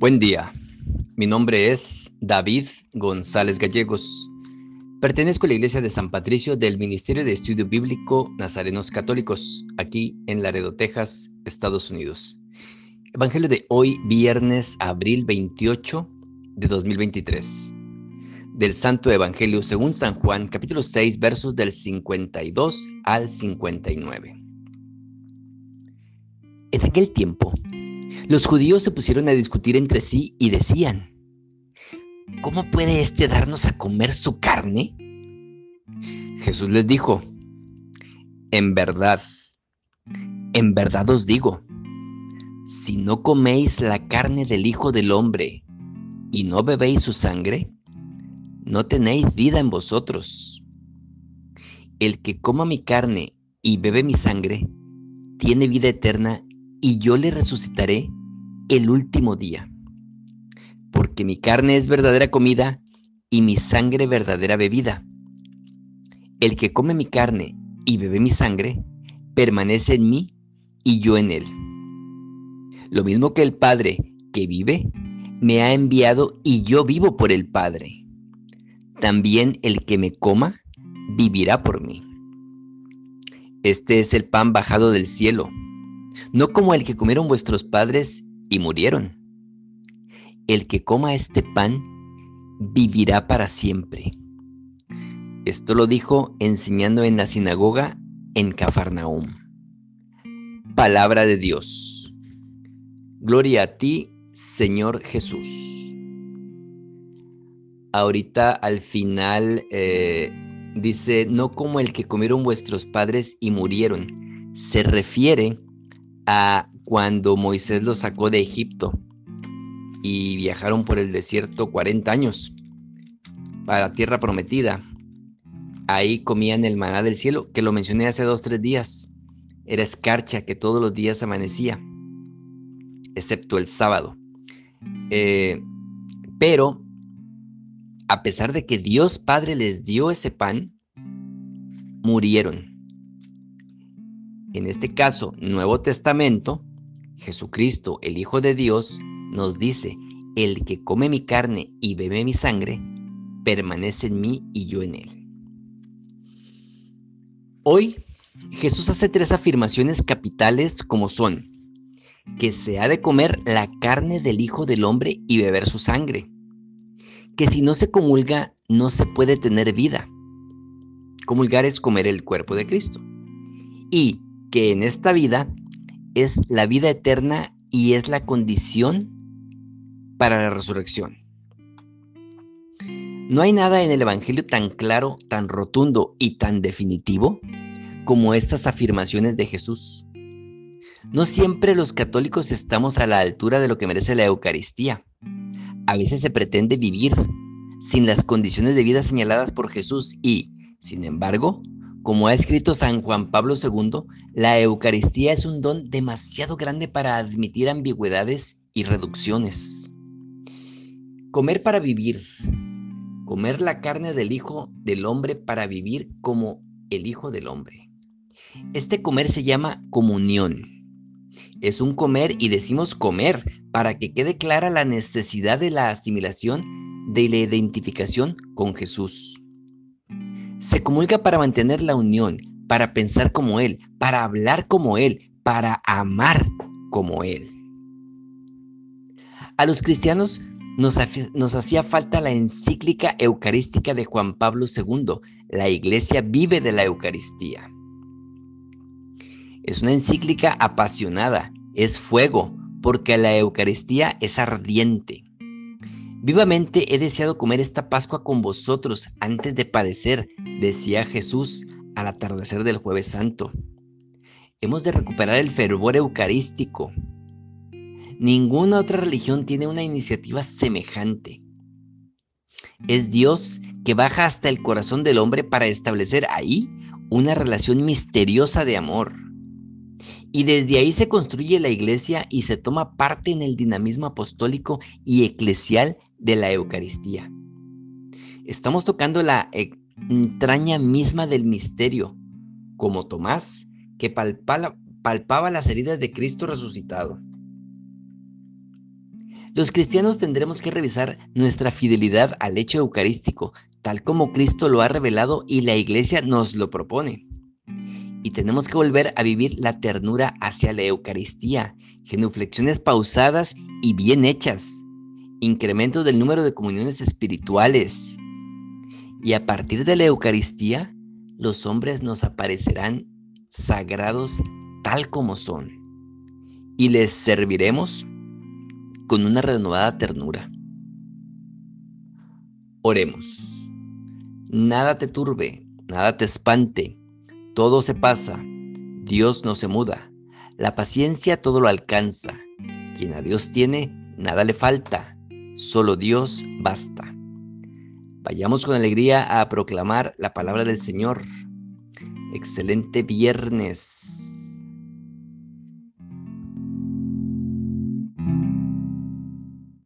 Buen día, mi nombre es David González Gallegos. Pertenezco a la Iglesia de San Patricio del Ministerio de Estudio Bíblico Nazarenos Católicos, aquí en Laredo, Texas, Estados Unidos. Evangelio de hoy, viernes, abril 28 de 2023. Del Santo Evangelio según San Juan, capítulo 6, versos del 52 al 59. En aquel tiempo, los judíos se pusieron a discutir entre sí y decían, ¿cómo puede éste darnos a comer su carne? Jesús les dijo, en verdad, en verdad os digo, si no coméis la carne del Hijo del Hombre y no bebéis su sangre, no tenéis vida en vosotros. El que coma mi carne y bebe mi sangre, tiene vida eterna y yo le resucitaré el último día. Porque mi carne es verdadera comida y mi sangre verdadera bebida. El que come mi carne y bebe mi sangre, permanece en mí y yo en él. Lo mismo que el Padre que vive, me ha enviado y yo vivo por el Padre. También el que me coma, vivirá por mí. Este es el pan bajado del cielo, no como el que comieron vuestros padres y murieron. El que coma este pan vivirá para siempre. Esto lo dijo enseñando en la sinagoga en Cafarnaum. Palabra de Dios. Gloria a ti, Señor Jesús. Ahorita al final eh, dice, no como el que comieron vuestros padres y murieron. Se refiere a cuando Moisés los sacó de Egipto y viajaron por el desierto 40 años para la tierra prometida. Ahí comían el maná del cielo, que lo mencioné hace dos, tres días. Era escarcha que todos los días amanecía, excepto el sábado. Eh, pero, a pesar de que Dios Padre les dio ese pan, murieron. En este caso, Nuevo Testamento, Jesucristo, el Hijo de Dios, nos dice, el que come mi carne y bebe mi sangre, permanece en mí y yo en él. Hoy, Jesús hace tres afirmaciones capitales como son, que se ha de comer la carne del Hijo del Hombre y beber su sangre, que si no se comulga no se puede tener vida. Comulgar es comer el cuerpo de Cristo. Y que en esta vida es la vida eterna y es la condición para la resurrección. No hay nada en el Evangelio tan claro, tan rotundo y tan definitivo como estas afirmaciones de Jesús. No siempre los católicos estamos a la altura de lo que merece la Eucaristía. A veces se pretende vivir sin las condiciones de vida señaladas por Jesús y, sin embargo, como ha escrito San Juan Pablo II, la Eucaristía es un don demasiado grande para admitir ambigüedades y reducciones. Comer para vivir. Comer la carne del Hijo del Hombre para vivir como el Hijo del Hombre. Este comer se llama comunión. Es un comer y decimos comer para que quede clara la necesidad de la asimilación de la identificación con Jesús. Se comulga para mantener la unión, para pensar como Él, para hablar como Él, para amar como Él. A los cristianos nos, nos, hacía falta la encíclica eucarística de Juan Pablo II. La iglesia vive de la Eucaristía. Es una encíclica apasionada, es fuego, porque la Eucaristía es ardiente. Vivamente he deseado comer esta Pascua con vosotros antes de padecer, decía Jesús al atardecer del jueves santo. Hemos de recuperar el fervor eucarístico. Ninguna otra religión tiene una iniciativa semejante. Es Dios que baja hasta el corazón del hombre para establecer ahí una relación misteriosa de amor. Y desde ahí se construye la iglesia y se toma parte en el dinamismo apostólico y eclesial de la Eucaristía. Estamos tocando la entraña misma del misterio, como Tomás, que palpaba las heridas de Cristo resucitado. Los cristianos tendremos que revisar nuestra fidelidad al hecho eucarístico, tal como Cristo lo ha revelado y la iglesia nos lo propone. Y tenemos que volver a vivir la ternura hacia la Eucaristía, genuflexiones pausadas y bien hechas, incremento del número de comuniones espirituales. Y a partir de la Eucaristía, los hombres nos aparecerán sagrados tal como son, y les serviremos con una renovada ternura. Oremos. Nada te turbe, nada te espante, todo se pasa, Dios no se muda, la paciencia todo lo alcanza, quien a Dios tiene, nada le falta, solo Dios basta. Vayamos con alegría a proclamar la palabra del Señor. Excelente viernes.